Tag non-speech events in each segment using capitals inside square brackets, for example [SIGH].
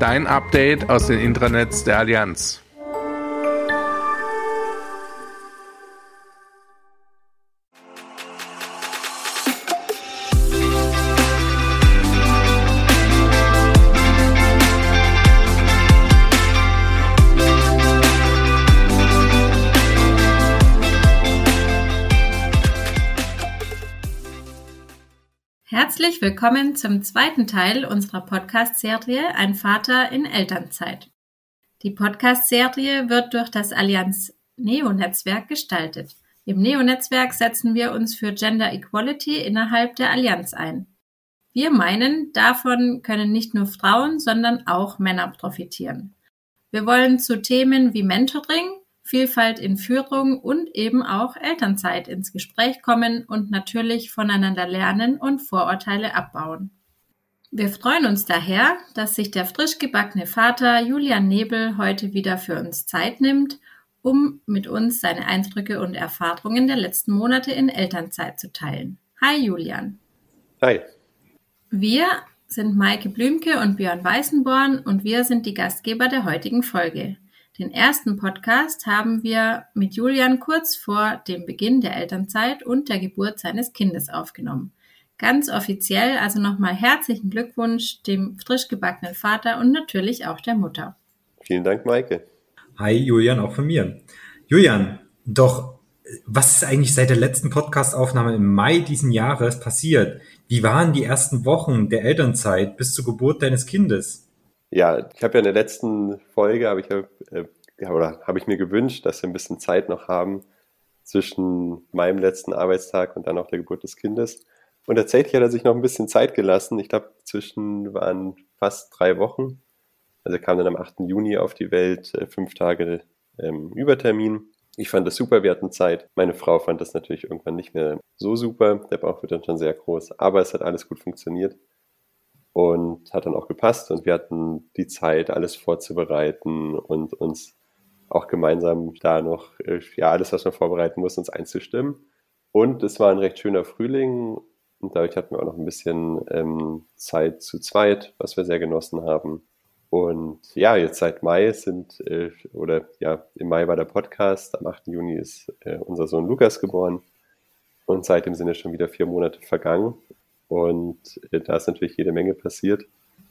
Dein Update aus den Intranets der Allianz. Herzlich willkommen zum zweiten Teil unserer Podcast-Serie Ein Vater in Elternzeit. Die Podcast-Serie wird durch das Allianz Neo-Netzwerk gestaltet. Im Neo-Netzwerk setzen wir uns für Gender Equality innerhalb der Allianz ein. Wir meinen, davon können nicht nur Frauen, sondern auch Männer profitieren. Wir wollen zu Themen wie Mentoring, Vielfalt in Führung und eben auch Elternzeit ins Gespräch kommen und natürlich voneinander lernen und Vorurteile abbauen. Wir freuen uns daher, dass sich der frisch gebackene Vater Julian Nebel heute wieder für uns Zeit nimmt, um mit uns seine Eindrücke und Erfahrungen der letzten Monate in Elternzeit zu teilen. Hi Julian. Hi. Wir sind Maike Blümke und Björn Weißenborn und wir sind die Gastgeber der heutigen Folge. Den ersten Podcast haben wir mit Julian kurz vor dem Beginn der Elternzeit und der Geburt seines Kindes aufgenommen. Ganz offiziell also nochmal herzlichen Glückwunsch dem frisch gebackenen Vater und natürlich auch der Mutter. Vielen Dank, Maike. Hi, Julian, auch von mir. Julian, doch was ist eigentlich seit der letzten Podcastaufnahme im Mai diesen Jahres passiert? Wie waren die ersten Wochen der Elternzeit bis zur Geburt deines Kindes? Ja, ich habe ja in der letzten Folge, habe ich äh, ja, oder habe ich mir gewünscht, dass wir ein bisschen Zeit noch haben zwischen meinem letzten Arbeitstag und dann auch der Geburt des Kindes. Und tatsächlich hat er sich noch ein bisschen Zeit gelassen. Ich glaube, zwischen waren fast drei Wochen. Also kam dann am 8. Juni auf die Welt, äh, fünf Tage ähm, Übertermin. Ich fand das super, wir hatten Zeit. Meine Frau fand das natürlich irgendwann nicht mehr so super. Der Bauch wird dann schon sehr groß. Aber es hat alles gut funktioniert und hat dann auch gepasst und wir hatten die Zeit, alles vorzubereiten und uns auch gemeinsam da noch, äh, ja, alles, was man vorbereiten muss, uns einzustimmen. Und es war ein recht schöner Frühling und dadurch hatten wir auch noch ein bisschen ähm, Zeit zu zweit, was wir sehr genossen haben. Und ja, jetzt seit Mai sind, äh, oder ja, im Mai war der Podcast, am 8. Juni ist äh, unser Sohn Lukas geboren. Und seitdem sind ja schon wieder vier Monate vergangen. Und äh, da ist natürlich jede Menge passiert.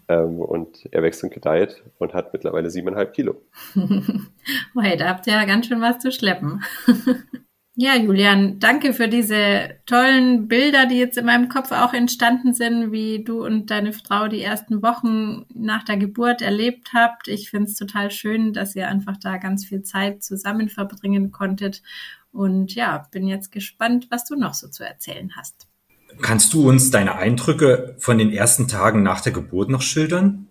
Ähm, und er wächst und gedeiht und hat mittlerweile siebeneinhalb Kilo. [LAUGHS] hey, da habt ihr ja ganz schön was zu schleppen. [LAUGHS] ja, Julian, danke für diese tollen Bilder, die jetzt in meinem Kopf auch entstanden sind, wie du und deine Frau die ersten Wochen nach der Geburt erlebt habt. Ich finde es total schön, dass ihr einfach da ganz viel Zeit zusammen verbringen konntet. Und ja, bin jetzt gespannt, was du noch so zu erzählen hast. Kannst du uns deine Eindrücke von den ersten Tagen nach der Geburt noch schildern?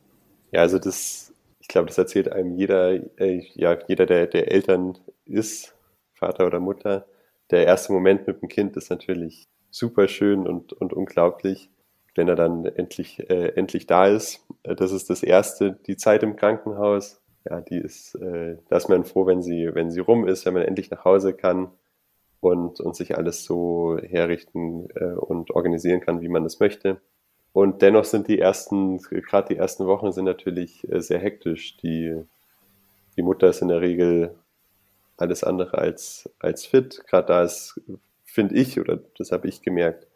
Ja, also das, ich glaube, das erzählt einem jeder, äh, ja, jeder, der, der Eltern ist, Vater oder Mutter. Der erste Moment mit dem Kind ist natürlich super schön und, und unglaublich, wenn er dann endlich, äh, endlich da ist. Äh, das ist das erste, die Zeit im Krankenhaus. Ja, die ist, äh, da ist man froh, wenn sie, wenn sie rum ist, wenn man endlich nach Hause kann und, und sich alles so herrichten äh, und organisieren kann, wie man es möchte. Und dennoch sind die ersten, gerade die ersten Wochen sind natürlich äh, sehr hektisch. Die, die Mutter ist in der Regel alles andere als, als fit. Gerade da ist, finde ich, oder das habe ich gemerkt,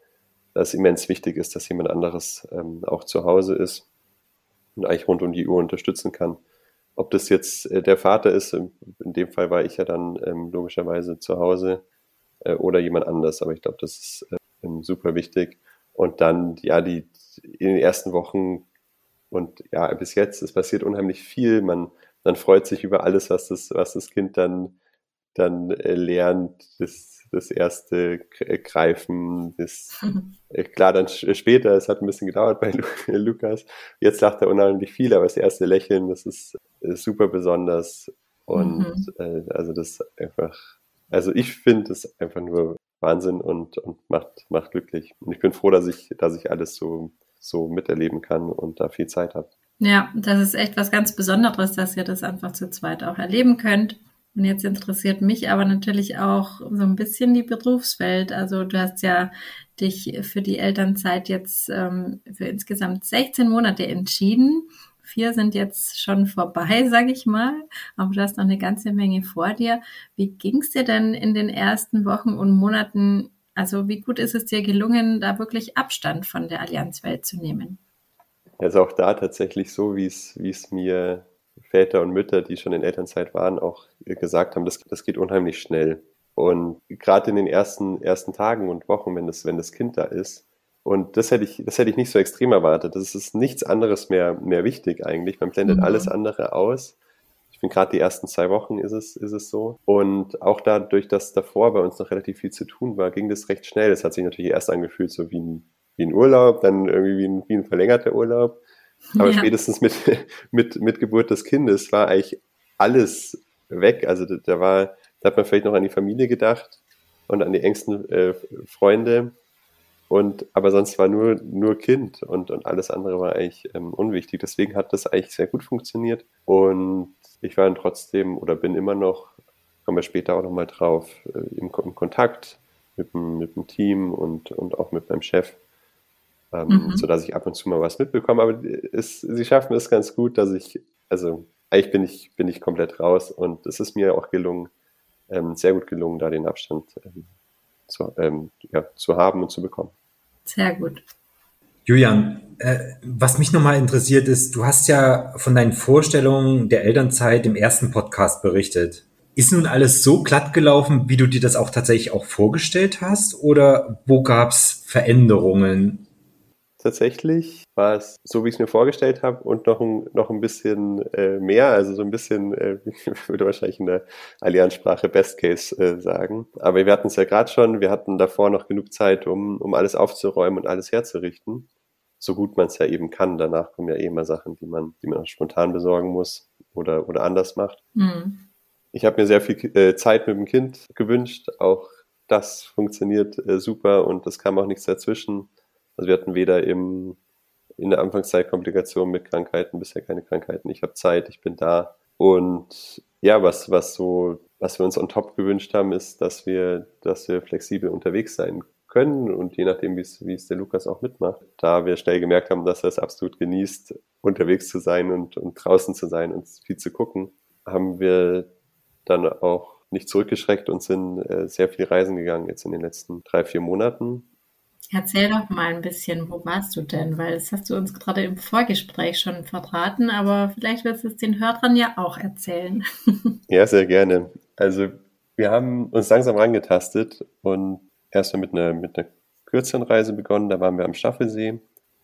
dass immens wichtig ist, dass jemand anderes ähm, auch zu Hause ist und eigentlich rund um die Uhr unterstützen kann. Ob das jetzt äh, der Vater ist, in dem Fall war ich ja dann ähm, logischerweise zu Hause, äh, oder jemand anders. Aber ich glaube, das ist äh, super wichtig. Und dann, ja, die in den ersten Wochen und ja, bis jetzt, es passiert unheimlich viel. Man, man freut sich über alles, was das, was das Kind dann, dann äh, lernt. Das, das erste äh, Greifen, das, [LAUGHS] äh, klar, dann später, es hat ein bisschen gedauert bei [LAUGHS] Lukas. Jetzt lacht er unheimlich viel, aber das erste Lächeln, das ist, ist super besonders. Und mhm. äh, also das einfach, also ich finde es einfach nur Wahnsinn und, und macht, macht glücklich. Und ich bin froh, dass ich, dass ich alles so, so miterleben kann und da viel Zeit habe. Ja, das ist echt was ganz Besonderes, dass ihr das einfach zu zweit auch erleben könnt. Und jetzt interessiert mich aber natürlich auch so ein bisschen die Berufswelt. Also du hast ja dich für die Elternzeit jetzt ähm, für insgesamt 16 Monate entschieden. Vier sind jetzt schon vorbei, [LAUGHS] sage ich mal, aber du hast noch eine ganze Menge vor dir. Wie ging es dir denn in den ersten Wochen und Monaten? Also wie gut ist es dir gelungen, da wirklich Abstand von der Allianzwelt zu nehmen? Also auch da tatsächlich so, wie es, mir Väter und Mütter, die schon in Elternzeit waren, auch gesagt haben, das, das geht unheimlich schnell. Und gerade in den ersten, ersten Tagen und Wochen, wenn das, wenn das Kind da ist, und das hätte ich, das hätte ich nicht so extrem erwartet. Das ist nichts anderes mehr, mehr wichtig eigentlich. Man blendet mhm. alles andere aus. Ich finde gerade die ersten zwei Wochen ist es, ist es so. Und auch dadurch, dass davor bei uns noch relativ viel zu tun war, ging das recht schnell. Es hat sich natürlich erst angefühlt so wie ein, wie ein Urlaub, dann irgendwie wie ein, wie ein verlängerter Urlaub. Aber ja. spätestens mit, [LAUGHS] mit, mit Geburt des Kindes war eigentlich alles weg. Also da, da war, da hat man vielleicht noch an die Familie gedacht und an die engsten äh, Freunde. Und, aber sonst war nur, nur Kind und, und alles andere war eigentlich ähm, unwichtig. Deswegen hat das eigentlich sehr gut funktioniert. Und ich war dann trotzdem oder bin immer noch, kommen wir später auch nochmal drauf, äh, im, im, Kontakt mit dem, mit dem Team und, und auch mit meinem Chef ähm, mhm. sodass ich ab und zu mal was mitbekomme. Aber es, sie schaffen es ganz gut, dass ich, also eigentlich bin ich, bin ich komplett raus und es ist mir auch gelungen, ähm, sehr gut gelungen, da den Abstand ähm, zu, ähm, ja, zu haben und zu bekommen. Sehr gut. Julian, äh, was mich nochmal interessiert ist, du hast ja von deinen Vorstellungen der Elternzeit im ersten Podcast berichtet. Ist nun alles so glatt gelaufen, wie du dir das auch tatsächlich auch vorgestellt hast? Oder wo gab es Veränderungen? Tatsächlich war es so, wie ich es mir vorgestellt habe und noch ein, noch ein bisschen äh, mehr, also so ein bisschen, äh, ich [LAUGHS] würde wahrscheinlich in der Allianzsprache Best Case äh, sagen. Aber wir hatten es ja gerade schon, wir hatten davor noch genug Zeit, um, um alles aufzuräumen und alles herzurichten. So gut man es ja eben kann. Danach kommen ja eh immer Sachen, die man, die man spontan besorgen muss oder, oder anders macht. Mhm. Ich habe mir sehr viel äh, Zeit mit dem Kind gewünscht. Auch das funktioniert äh, super und es kam auch nichts dazwischen also wir hatten weder im, in der Anfangszeit Komplikationen mit Krankheiten, bisher keine Krankheiten. Ich habe Zeit, ich bin da. Und ja, was, was so, was wir uns on top gewünscht haben, ist, dass wir, dass wir flexibel unterwegs sein können und je nachdem, wie es, der Lukas auch mitmacht, da wir schnell gemerkt haben, dass er es absolut genießt, unterwegs zu sein und, und draußen zu sein und viel zu gucken, haben wir dann auch nicht zurückgeschreckt und sind äh, sehr viel reisen gegangen jetzt in den letzten drei, vier Monaten Erzähl doch mal ein bisschen, wo warst du denn? Weil das hast du uns gerade im Vorgespräch schon verraten, aber vielleicht wirst du es den Hörern ja auch erzählen. [LAUGHS] Ja, sehr gerne. Also wir haben uns langsam rangetastet und erstmal mit einer, mit einer kürzeren Reise begonnen. Da waren wir am Staffelsee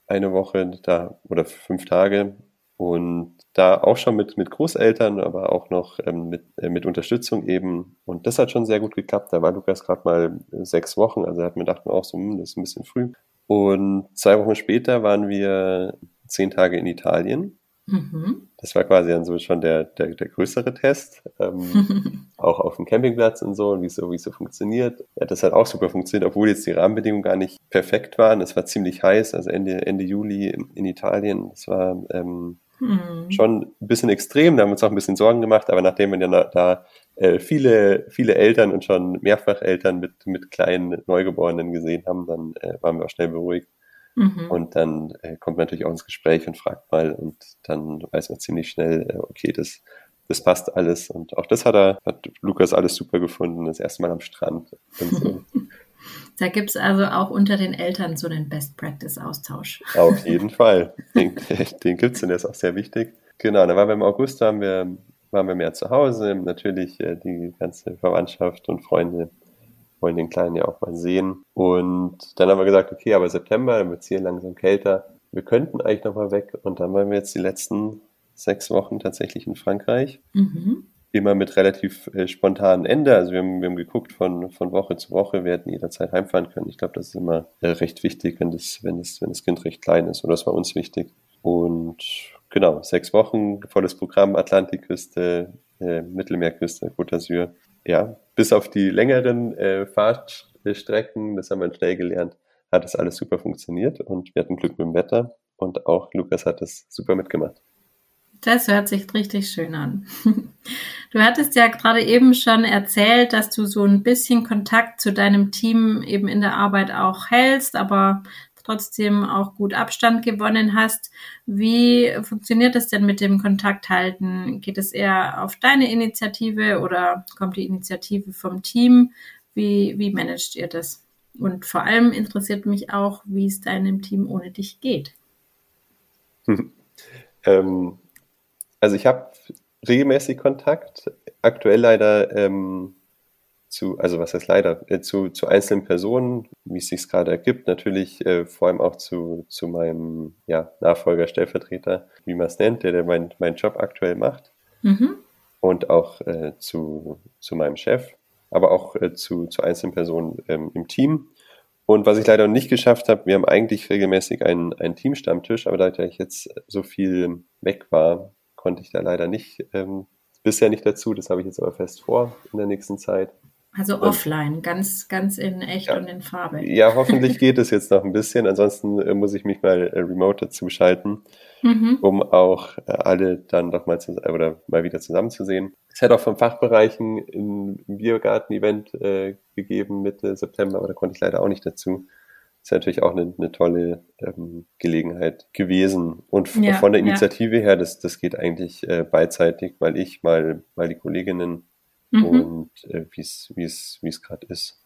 eine Woche da oder fünf Tage und da auch schon mit, mit Großeltern, aber auch noch ähm, mit, äh, mit Unterstützung eben. Und das hat schon sehr gut geklappt. Da war Lukas gerade mal sechs Wochen, also hat mir gedacht, auch so, hm, das ist ein bisschen früh. Und zwei Wochen später waren wir zehn Tage in Italien. Mhm. Das war quasi dann so schon der, der, der größere Test. Ähm, [LAUGHS] auch auf dem Campingplatz und so und wie so, wie so funktioniert. Ja, das hat auch super funktioniert, obwohl jetzt die Rahmenbedingungen gar nicht perfekt waren. Es war ziemlich heiß, also Ende, Ende Juli in, in Italien. Es war ähm, hm. Schon ein bisschen extrem, da haben wir uns auch ein bisschen Sorgen gemacht, aber nachdem wir ja da äh, viele, viele Eltern und schon mehrfach Eltern mit, mit kleinen Neugeborenen gesehen haben, dann äh, waren wir auch schnell beruhigt. Mhm. Und dann äh, kommt man natürlich auch ins Gespräch und fragt mal und dann weiß man ziemlich schnell, äh, okay, das, das passt alles. Und auch das hat er, hat Lukas alles super gefunden, das erste Mal am Strand und so. [LAUGHS] Da gibt es also auch unter den Eltern so einen Best-Practice-Austausch. Auf jeden [LAUGHS] Fall. Den, den gibt es und der ist auch sehr wichtig. Genau, dann waren wir im August, haben wir, waren wir mehr zu Hause. Natürlich äh, die ganze Verwandtschaft und Freunde wollen den Kleinen ja auch mal sehen. Und dann haben wir gesagt, okay, aber September, dann wird es hier langsam kälter. Wir könnten eigentlich noch mal weg. Und dann waren wir jetzt die letzten sechs Wochen tatsächlich in Frankreich. Mhm. Immer mit relativ äh, spontanen Ende. Also wir haben, wir haben geguckt von, von Woche zu Woche. Wir hätten jederzeit heimfahren können. Ich glaube, das ist immer äh, recht wichtig, wenn das, wenn, das, wenn das Kind recht klein ist. Und das war uns wichtig. Und genau, sechs Wochen, volles Programm, Atlantikküste, äh, Mittelmeerküste, Côte d'Azur. Ja, bis auf die längeren äh, Fahrtstrecken, das haben wir schnell gelernt, hat das alles super funktioniert und wir hatten Glück mit dem Wetter und auch Lukas hat das super mitgemacht. Das hört sich richtig schön an. Du hattest ja gerade eben schon erzählt, dass du so ein bisschen Kontakt zu deinem Team eben in der Arbeit auch hältst, aber trotzdem auch gut Abstand gewonnen hast. Wie funktioniert das denn mit dem Kontakt halten? Geht es eher auf deine Initiative oder kommt die Initiative vom Team? Wie, wie managt ihr das? Und vor allem interessiert mich auch, wie es deinem Team ohne dich geht. [LAUGHS] ähm, also ich habe regelmäßig Kontakt. Aktuell leider ähm, zu, also was heißt leider, äh, zu, zu einzelnen Personen, wie es sich gerade ergibt, natürlich äh, vor allem auch zu, zu meinem ja, Nachfolger, Stellvertreter, wie man es nennt, der, der meinen mein Job aktuell macht. Mhm. Und auch äh, zu, zu meinem Chef, aber auch äh, zu, zu einzelnen Personen ähm, im Team. Und was ich leider nicht geschafft habe, wir haben eigentlich regelmäßig einen, einen Teamstammtisch, aber da ich jetzt so viel weg war, konnte ich da leider nicht, ähm, bisher nicht dazu. Das habe ich jetzt aber fest vor in der nächsten Zeit. Also offline, ganz, ganz in echt ja, und in Farbe. Ja, hoffentlich [LAUGHS] geht es jetzt noch ein bisschen. Ansonsten äh, muss ich mich mal äh, remote dazu schalten, mhm. um auch äh, alle dann doch mal zu, oder mal wieder zusammenzusehen. Es hat auch von Fachbereichen ein Biergarten-Event äh, gegeben Mitte September, aber da konnte ich leider auch nicht dazu. Ist natürlich auch eine, eine tolle ähm, Gelegenheit gewesen. Und ja, von der Initiative ja. her, das, das geht eigentlich äh, beidseitig, weil ich mal, mal die Kolleginnen mhm. und äh, es wie es gerade ist.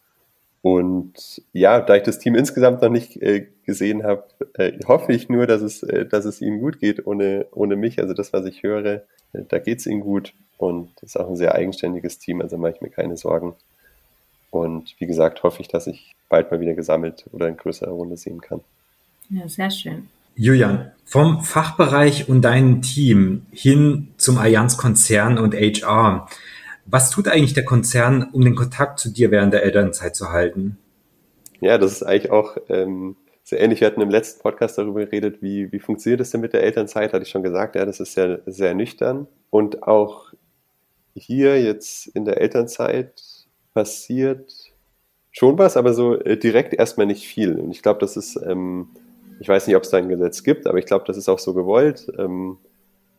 Und ja, da ich das Team insgesamt noch nicht äh, gesehen habe, äh, hoffe ich nur, dass es, äh, dass es ihnen gut geht ohne, ohne mich. Also das, was ich höre, äh, da geht es ihnen gut. Und es ist auch ein sehr eigenständiges Team, also mache ich mir keine Sorgen. Und wie gesagt, hoffe ich, dass ich bald mal wieder gesammelt oder in größerer Runde sehen kann. Ja, sehr schön. Julian, vom Fachbereich und deinem Team hin zum Allianz-Konzern und HR. Was tut eigentlich der Konzern, um den Kontakt zu dir während der Elternzeit zu halten? Ja, das ist eigentlich auch ähm, sehr ähnlich. Wir hatten im letzten Podcast darüber geredet, wie, wie funktioniert es denn mit der Elternzeit? Hatte ich schon gesagt, ja, das ist sehr, sehr nüchtern. Und auch hier jetzt in der Elternzeit passiert schon was, aber so äh, direkt erstmal nicht viel. Und ich glaube, das ist, ähm, ich weiß nicht, ob es da ein Gesetz gibt, aber ich glaube, das ist auch so gewollt. Ähm,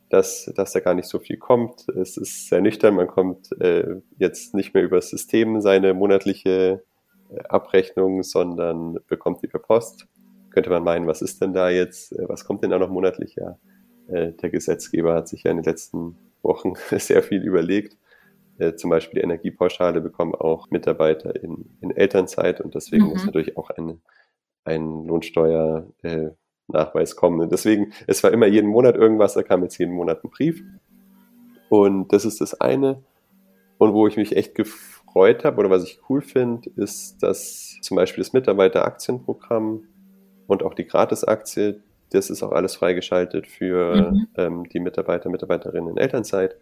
dass, dass da gar nicht so viel kommt. Es ist sehr nüchtern, man kommt äh, jetzt nicht mehr über das System seine monatliche äh, Abrechnung, sondern bekommt die per Post. Könnte man meinen, was ist denn da jetzt, äh, was kommt denn da noch monatlich? Ja, äh, der Gesetzgeber hat sich ja in den letzten Wochen [LAUGHS] sehr viel überlegt. Äh, zum Beispiel die Energiepauschale bekommen auch Mitarbeiter in, in Elternzeit und deswegen mhm. muss natürlich auch eine, ein Lohnsteuer äh, Nachweis kommen. Und deswegen, es war immer jeden Monat irgendwas, da kam jetzt jeden Monat ein Brief. Und das ist das eine. Und wo ich mich echt gefreut habe oder was ich cool finde, ist, dass zum Beispiel das Mitarbeiteraktienprogramm und auch die Gratisaktie, das ist auch alles freigeschaltet für mhm. ähm, die Mitarbeiter, Mitarbeiterinnen in Elternzeit.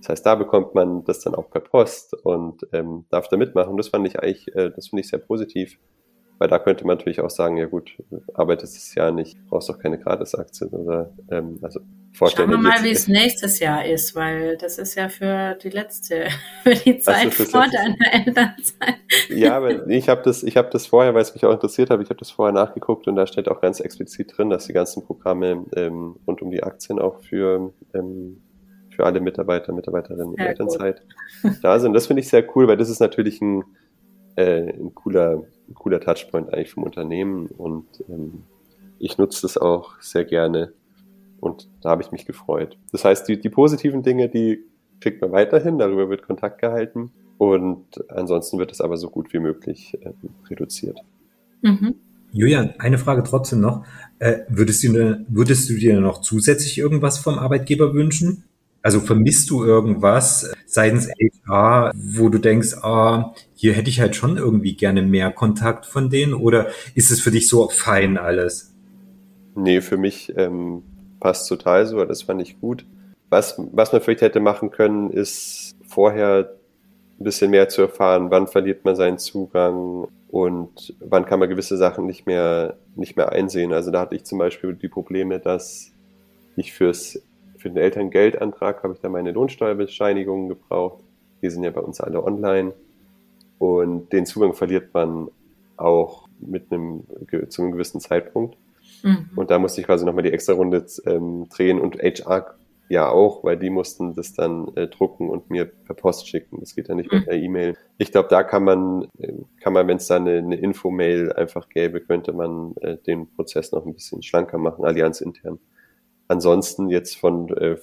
Das heißt, da bekommt man das dann auch per Post und ähm, darf da mitmachen. Das fand ich eigentlich, äh, das finde ich sehr positiv. Weil da könnte man natürlich auch sagen, ja gut, arbeitest das Jahr nicht, brauchst doch keine Gratisaktien oder ähm, also vorstellen. Schauen wir mal, wie es nächstes Jahr ist, weil das ist ja für die letzte, [LAUGHS] für die Zeit also vor deiner [LAUGHS] Elternzeit. Ja, aber ich habe das, ich habe das vorher, weil es mich auch interessiert hat, ich habe das vorher nachgeguckt und da steht auch ganz explizit drin, dass die ganzen Programme ähm, rund um die Aktien auch für ähm, für alle Mitarbeiter, Mitarbeiterinnen in Elternzeit gut. [LAUGHS] da sind. Das finde ich sehr cool, weil das ist natürlich ein, äh, ein cooler ein cooler Touchpoint eigentlich vom Unternehmen und ähm, ich nutze das auch sehr gerne und da habe ich mich gefreut. Das heißt, die, die positiven Dinge, die kriegt man weiterhin, darüber wird Kontakt gehalten und ansonsten wird es aber so gut wie möglich äh, reduziert. Mhm. Julian, eine Frage trotzdem noch. Äh, würdest, du, würdest du dir noch zusätzlich irgendwas vom Arbeitgeber wünschen? Also vermisst du irgendwas seitens HR, wo du denkst, ah, hier hätte ich halt schon irgendwie gerne mehr Kontakt von denen oder ist es für dich so fein alles? Nee, für mich ähm, passt total so, das fand ich gut. Was, was man vielleicht hätte machen können, ist vorher ein bisschen mehr zu erfahren, wann verliert man seinen Zugang und wann kann man gewisse Sachen nicht mehr, nicht mehr einsehen. Also da hatte ich zum Beispiel die Probleme, dass ich fürs, für den Elterngeldantrag habe ich da meine Lohnsteuerbescheinigungen gebraucht. Die sind ja bei uns alle online. Und den Zugang verliert man auch mit einem, zu einem gewissen Zeitpunkt. Mhm. Und da musste ich quasi nochmal die extra Runde ähm, drehen und HR ja auch, weil die mussten das dann äh, drucken und mir per Post schicken. Das geht ja nicht mehr mhm. per E-Mail. Ich glaube, da kann man, äh, kann man, wenn es da eine, eine Info-Mail einfach gäbe, könnte man äh, den Prozess noch ein bisschen schlanker machen, Allianz intern. Ansonsten jetzt von, äh,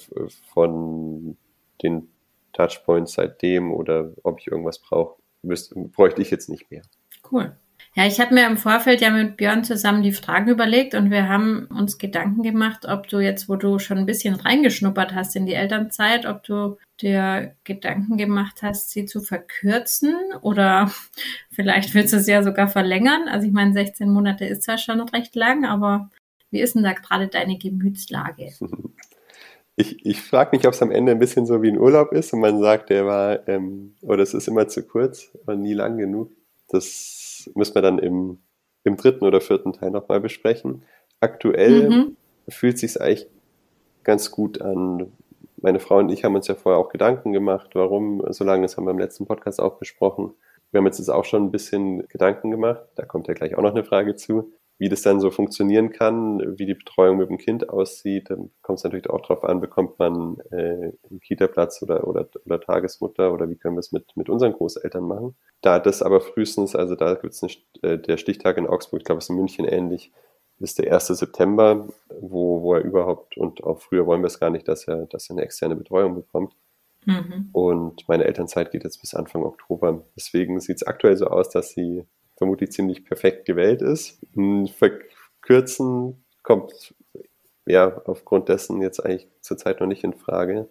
von den Touchpoints seitdem oder ob ich irgendwas brauche, bräuchte ich jetzt nicht mehr. Cool. Ja, ich habe mir im Vorfeld ja mit Björn zusammen die Fragen überlegt und wir haben uns Gedanken gemacht, ob du jetzt, wo du schon ein bisschen reingeschnuppert hast in die Elternzeit, ob du dir Gedanken gemacht hast, sie zu verkürzen oder [LAUGHS] vielleicht willst du sie ja sogar verlängern. Also ich meine, 16 Monate ist zwar schon recht lang, aber wie ist denn da gerade deine Gemütslage? [LAUGHS] Ich, ich frage mich, ob es am Ende ein bisschen so wie ein Urlaub ist und man sagt, der war, ähm, oder es ist immer zu kurz und nie lang genug. Das müssen wir dann im, im dritten oder vierten Teil nochmal besprechen. Aktuell mhm. fühlt sich eigentlich ganz gut an. Meine Frau und ich haben uns ja vorher auch Gedanken gemacht, warum so lange, das haben wir im letzten Podcast auch besprochen. Wir haben uns jetzt auch schon ein bisschen Gedanken gemacht, da kommt ja gleich auch noch eine Frage zu, wie das dann so funktionieren kann, wie die Betreuung mit dem Kind aussieht, dann kommt es natürlich auch darauf an, bekommt man äh, einen Kita-Platz oder, oder, oder Tagesmutter oder wie können wir es mit, mit unseren Großeltern machen. Da das aber frühestens, also da gibt es äh, der Stichtag in Augsburg, ich glaube, es ist in München ähnlich, ist der 1. September, wo, wo er überhaupt, und auch früher wollen wir es gar nicht, dass er, dass er eine externe Betreuung bekommt. Mhm. Und meine Elternzeit geht jetzt bis Anfang Oktober. Deswegen sieht es aktuell so aus, dass sie vermutlich ziemlich perfekt gewählt ist. Verkürzen kommt ja aufgrund dessen jetzt eigentlich zurzeit noch nicht in Frage.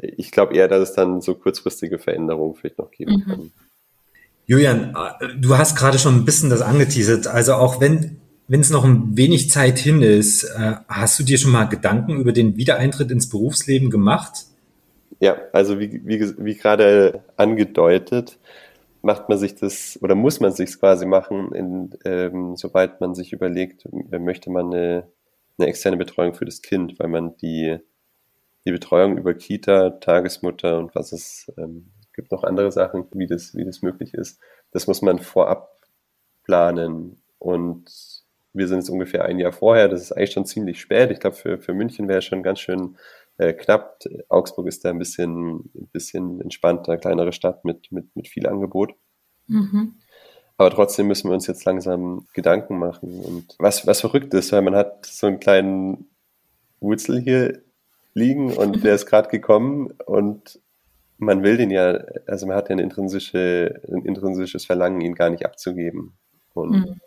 Ich glaube eher, dass es dann so kurzfristige Veränderungen vielleicht noch geben mhm. kann. Julian, du hast gerade schon ein bisschen das angeteasert. Also auch wenn wenn es noch ein wenig Zeit hin ist, äh, hast du dir schon mal Gedanken über den Wiedereintritt ins Berufsleben gemacht? Ja, also wie, wie, wie gerade angedeutet, macht man sich das oder muss man sich quasi machen, in, ähm, sobald man sich überlegt, äh, möchte man eine, eine externe Betreuung für das Kind, weil man die, die Betreuung über Kita, Tagesmutter und was es ähm, gibt noch andere Sachen, wie das, wie das möglich ist. Das muss man vorab planen. Und wir sind jetzt ungefähr ein Jahr vorher. Das ist eigentlich schon ziemlich spät. Ich glaube, für, für München wäre schon ganz schön äh, knapp. Augsburg ist da ein bisschen, ein bisschen entspannter, kleinere Stadt mit, mit, mit viel Angebot. Mhm. Aber trotzdem müssen wir uns jetzt langsam Gedanken machen. Und was, was verrückt ist, weil man hat so einen kleinen Wurzel hier liegen und [LAUGHS] der ist gerade gekommen und man will den ja, also man hat ja eine intrinsische, ein intrinsisches Verlangen, ihn gar nicht abzugeben. Und mhm.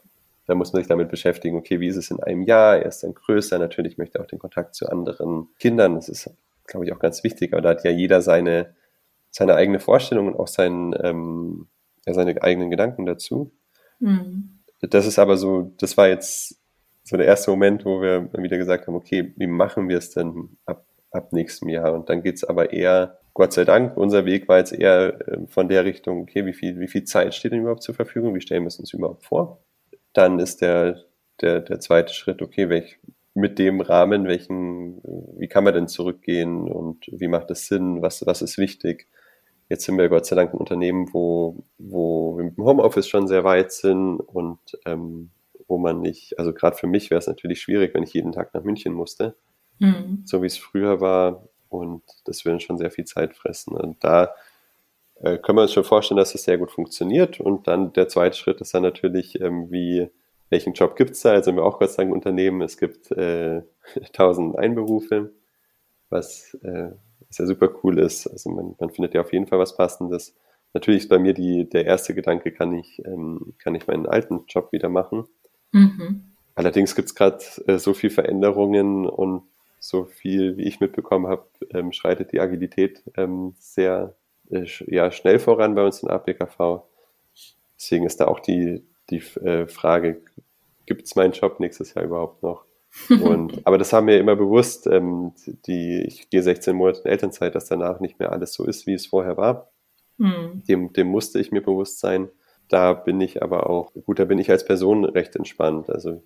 Da muss man sich damit beschäftigen, okay, wie ist es in einem Jahr? Er ist dann größer, natürlich möchte er auch den Kontakt zu anderen Kindern. Das ist, glaube ich, auch ganz wichtig, aber da hat ja jeder seine, seine eigene Vorstellung und auch sein, ähm, ja, seine eigenen Gedanken dazu. Mhm. Das ist aber so, das war jetzt so der erste Moment, wo wir wieder gesagt haben, okay, wie machen wir es denn ab, ab nächstem Jahr? Und dann geht's aber eher, Gott sei Dank, unser Weg war jetzt eher ähm, von der Richtung, okay, wie viel, wie viel Zeit steht denn überhaupt zur Verfügung? Wie stellen wir es uns überhaupt vor? Dann ist der, der, der zweite Schritt, okay, welch, mit dem Rahmen, welchen, wie kann man denn zurückgehen und wie macht es Sinn? Was, was ist wichtig? Jetzt sind wir Gott sei Dank ein Unternehmen, wo, wo wir mit dem Homeoffice schon sehr weit sind und ähm, wo man nicht, also gerade für mich wäre es natürlich schwierig, wenn ich jeden Tag nach München musste, mhm. so wie es früher war. Und das würde schon sehr viel Zeit fressen. Und da äh, können wir uns schon vorstellen, dass das sehr gut funktioniert. Und dann der zweite Schritt ist dann natürlich, ähm, wie, welchen Job gibt es da? Also wir auch Gott sei Dank Unternehmen, es gibt äh, [LAUGHS] 1000 Einberufe, was äh, ja super cool ist. Also man, man findet ja auf jeden Fall was Passendes. Natürlich ist bei mir die, der erste Gedanke, kann ich, ähm, kann ich meinen alten Job wieder machen. Mhm. Allerdings gibt es gerade äh, so viel Veränderungen und so viel wie ich mitbekommen habe, ähm, schreitet die Agilität ähm, sehr ja, schnell voran bei uns in APKV. Deswegen ist da auch die, die äh, Frage, gibt es meinen Job nächstes Jahr überhaupt noch? [LAUGHS] Und, aber das haben wir immer bewusst, ähm, die, ich gehe 16 Monate in Elternzeit, dass danach nicht mehr alles so ist, wie es vorher war. Mhm. Dem, dem musste ich mir bewusst sein. Da bin ich aber auch, gut, da bin ich als Person recht entspannt. Also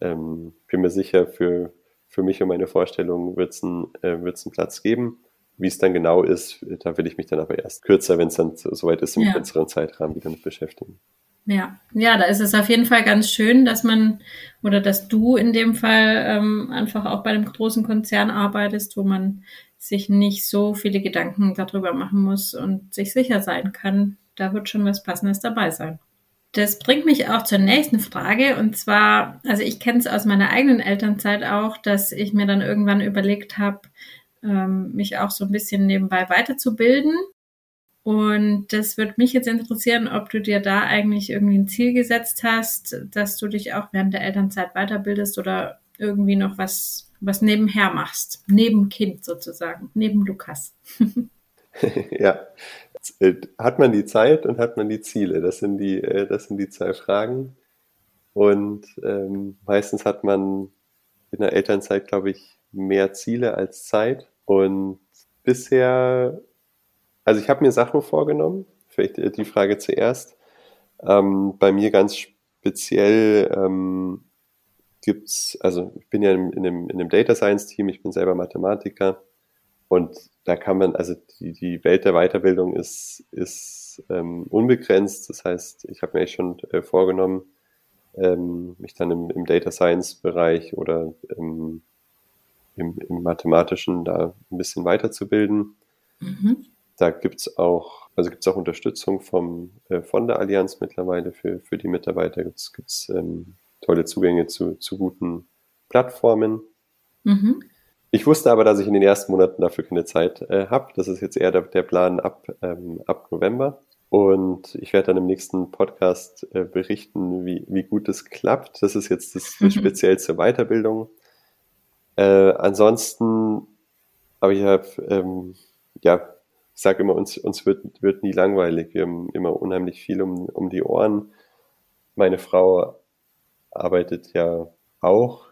ähm, bin mir sicher, für, für mich und meine Vorstellungen wird es einen, äh, einen Platz geben. Wie es dann genau ist, da will ich mich dann aber erst kürzer, wenn es dann soweit ist, im ja. kürzeren Zeitrahmen wieder mit beschäftigen. Ja, ja, da ist es auf jeden Fall ganz schön, dass man oder dass du in dem Fall ähm, einfach auch bei einem großen Konzern arbeitest, wo man sich nicht so viele Gedanken darüber machen muss und sich sicher sein kann, da wird schon was Passendes dabei sein. Das bringt mich auch zur nächsten Frage und zwar, also ich kenne es aus meiner eigenen Elternzeit auch, dass ich mir dann irgendwann überlegt habe, ähm, mich auch so ein bisschen nebenbei weiterzubilden und das würde mich jetzt interessieren, ob du dir da eigentlich irgendwie ein Ziel gesetzt hast, dass du dich auch während der Elternzeit weiterbildest oder irgendwie noch was, was nebenher machst. Neben Kind sozusagen, neben Lukas. [LAUGHS] [LAUGHS] ja. Äh, hat man die Zeit und hat man die Ziele? Das sind die, äh, das sind die zwei Fragen. Und ähm, meistens hat man in der Elternzeit, glaube ich, mehr Ziele als Zeit. Und bisher also ich habe mir Sachen vorgenommen, vielleicht die Frage zuerst. Ähm, bei mir ganz speziell ähm, gibt's, also ich bin ja in, in, einem, in einem Data Science Team, ich bin selber Mathematiker und da kann man, also die, die Welt der Weiterbildung ist, ist ähm, unbegrenzt. Das heißt, ich habe mir echt schon äh, vorgenommen, ähm, mich dann im, im Data Science Bereich oder im, im, im Mathematischen da ein bisschen weiterzubilden. Mhm. Da gibt's auch, also gibt's auch Unterstützung vom, äh, von der Allianz mittlerweile für, für die Mitarbeiter. Gibt's gibt's ähm, tolle Zugänge zu, zu guten Plattformen. Mhm. Ich wusste aber, dass ich in den ersten Monaten dafür keine Zeit äh, habe. Das ist jetzt eher der, der Plan ab, ähm, ab November. Und ich werde dann im nächsten Podcast äh, berichten, wie, wie gut es klappt. Das ist jetzt das, das [LAUGHS] speziell zur Weiterbildung. Äh, ansonsten, aber ich habe ähm, ja ich sage immer, uns, uns wird, wird nie langweilig. Wir haben immer unheimlich viel um, um die Ohren. Meine Frau arbeitet ja auch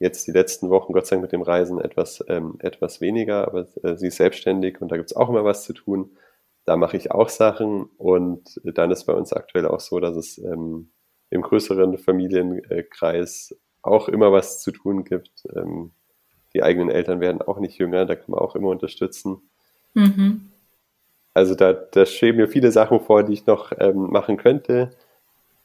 jetzt die letzten Wochen, Gott sei Dank mit dem Reisen etwas, ähm, etwas weniger, aber äh, sie ist selbstständig und da gibt's auch immer was zu tun. Da mache ich auch Sachen und dann ist bei uns aktuell auch so, dass es ähm, im größeren Familienkreis auch immer was zu tun gibt. Ähm, die eigenen Eltern werden auch nicht jünger, da kann man auch immer unterstützen. Mhm. Also da, da stehen mir viele Sachen vor, die ich noch ähm, machen könnte.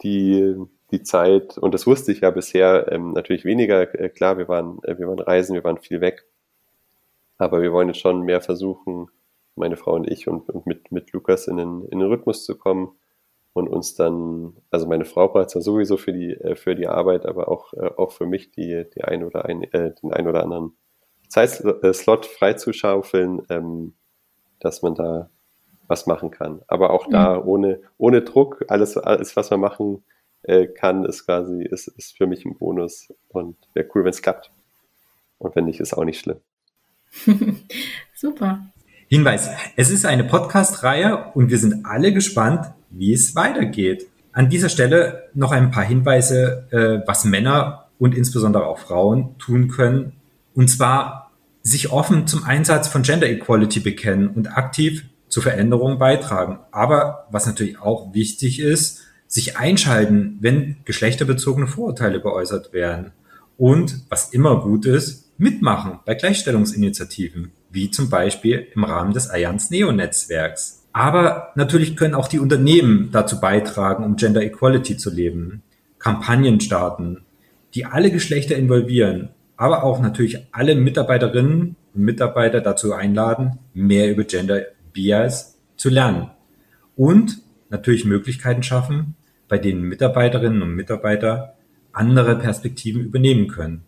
Die, die Zeit, und das wusste ich ja bisher ähm, natürlich weniger, äh, klar, wir waren, äh, wir waren reisen, wir waren viel weg. Aber wir wollen jetzt schon mehr versuchen, meine Frau und ich, und, und mit, mit Lukas in den, in den Rhythmus zu kommen und uns dann, also meine Frau braucht es ja sowieso für die, äh, für die Arbeit, aber auch, äh, auch für mich die, die ein oder ein, äh, den ein oder anderen Zeitslot freizuschaufeln, ähm, dass man da was machen kann. Aber auch da mhm. ohne, ohne Druck, alles, alles, was man machen äh, kann, ist quasi, ist, ist für mich ein Bonus. Und wäre cool, wenn es klappt. Und wenn nicht, ist auch nicht schlimm. [LAUGHS] Super. Hinweis, es ist eine Podcast-Reihe und wir sind alle gespannt, wie es weitergeht. An dieser Stelle noch ein paar Hinweise, äh, was Männer und insbesondere auch Frauen tun können. Und zwar sich offen zum Einsatz von Gender Equality bekennen und aktiv zu Veränderungen beitragen. Aber was natürlich auch wichtig ist, sich einschalten, wenn geschlechterbezogene Vorurteile geäußert werden. Und was immer gut ist, mitmachen bei Gleichstellungsinitiativen, wie zum Beispiel im Rahmen des Allianz Neo Netzwerks. Aber natürlich können auch die Unternehmen dazu beitragen, um Gender Equality zu leben. Kampagnen starten, die alle Geschlechter involvieren aber auch natürlich alle Mitarbeiterinnen und Mitarbeiter dazu einladen, mehr über Gender Bias zu lernen. Und natürlich Möglichkeiten schaffen, bei denen Mitarbeiterinnen und Mitarbeiter andere Perspektiven übernehmen können.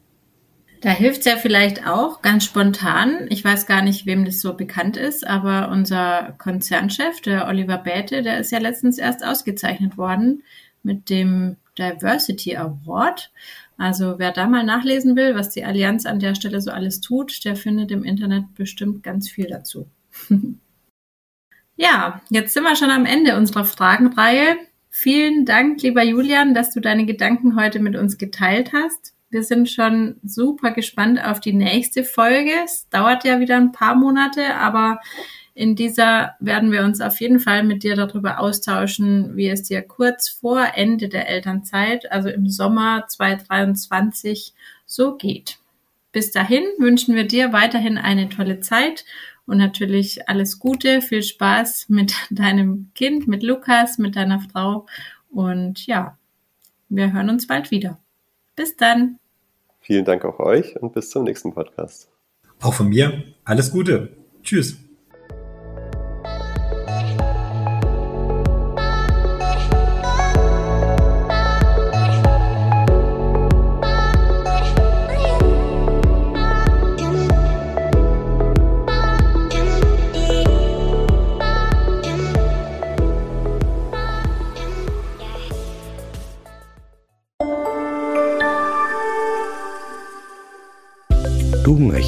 Da hilft es ja vielleicht auch ganz spontan. Ich weiß gar nicht, wem das so bekannt ist, aber unser Konzernchef, der Oliver Bäte, der ist ja letztens erst ausgezeichnet worden mit dem Diversity Award. Also wer da mal nachlesen will, was die Allianz an der Stelle so alles tut, der findet im Internet bestimmt ganz viel dazu. [LAUGHS] ja, jetzt sind wir schon am Ende unserer Fragenreihe. Vielen Dank, lieber Julian, dass du deine Gedanken heute mit uns geteilt hast. Wir sind schon super gespannt auf die nächste Folge. Es dauert ja wieder ein paar Monate, aber in dieser werden wir uns auf jeden Fall mit dir darüber austauschen, wie es dir kurz vor Ende der Elternzeit, also im Sommer 2023, so geht. Bis dahin wünschen wir dir weiterhin eine tolle Zeit und natürlich alles Gute, viel Spaß mit [LAUGHS] deinem Kind, mit Lukas, mit deiner Frau und ja, wir hören uns bald wieder. Bis dann. Vielen Dank auch euch und bis zum nächsten Podcast. Auch von mir alles Gute. Tschüss.